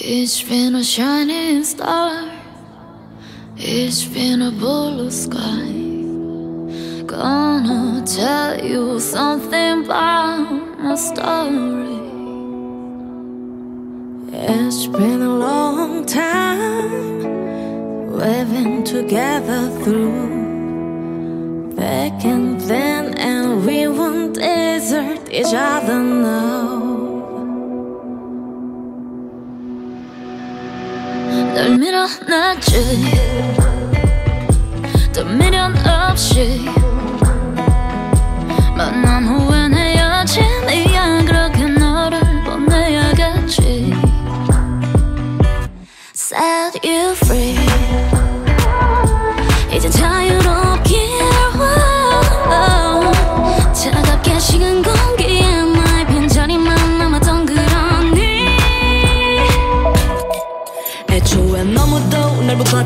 It's been a shining star. It's been a blue sky. Gonna tell you something about my story. It's been a long time we've been together through back and then, and we won't desert each other now. 하나쯤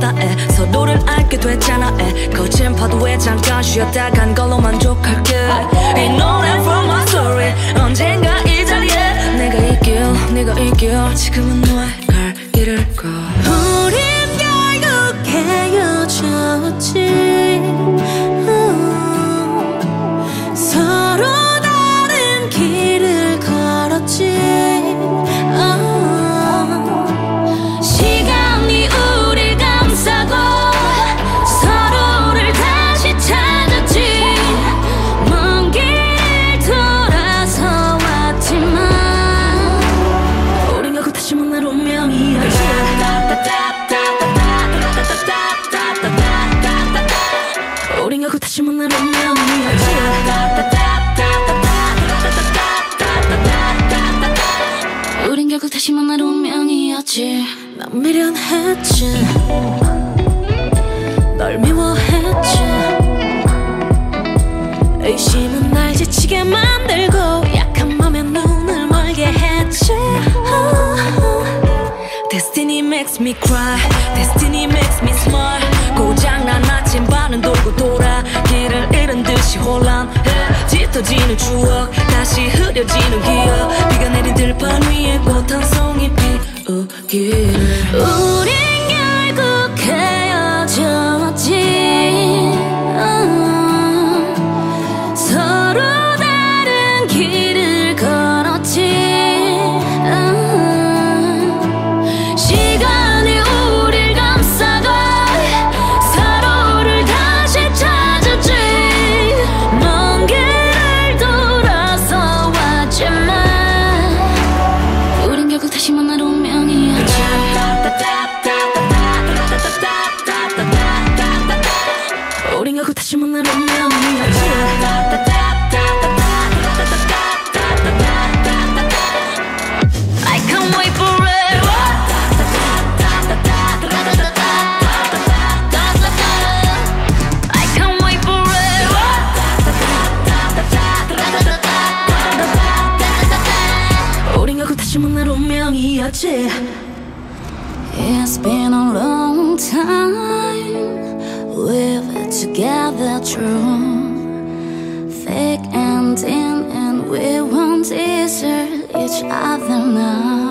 바다에 서로를 알게 됐잖아 에. 거친 파도에 잠깐 쉬었다 간 걸로 만족할게. 이 노래 from my story 언젠가 이 자리에. 내가 이길 내가 이길. 지금은 너의 갈 길을 가 미련했지. 널 미워했지. 의심은 날 지치게 만들고 약한 맘에 눈을 멀게 했지. Destiny makes me cry. Destiny makes me smile. 고장난 아침 반은 돌고 돌아 길을 잃은 듯이 혼란해. 짙어지는 추억 다시 흐려지는 기억. 비가 내린 들판 위에 꽃 한 송이 피우길 우린 결국 다시 만날 운명이었지 I can't wait forever I can't wait forever 우린 결국 다시 만날 운명이었지 It's been a long time We've been together true. Thick and thin and we won't desert each other now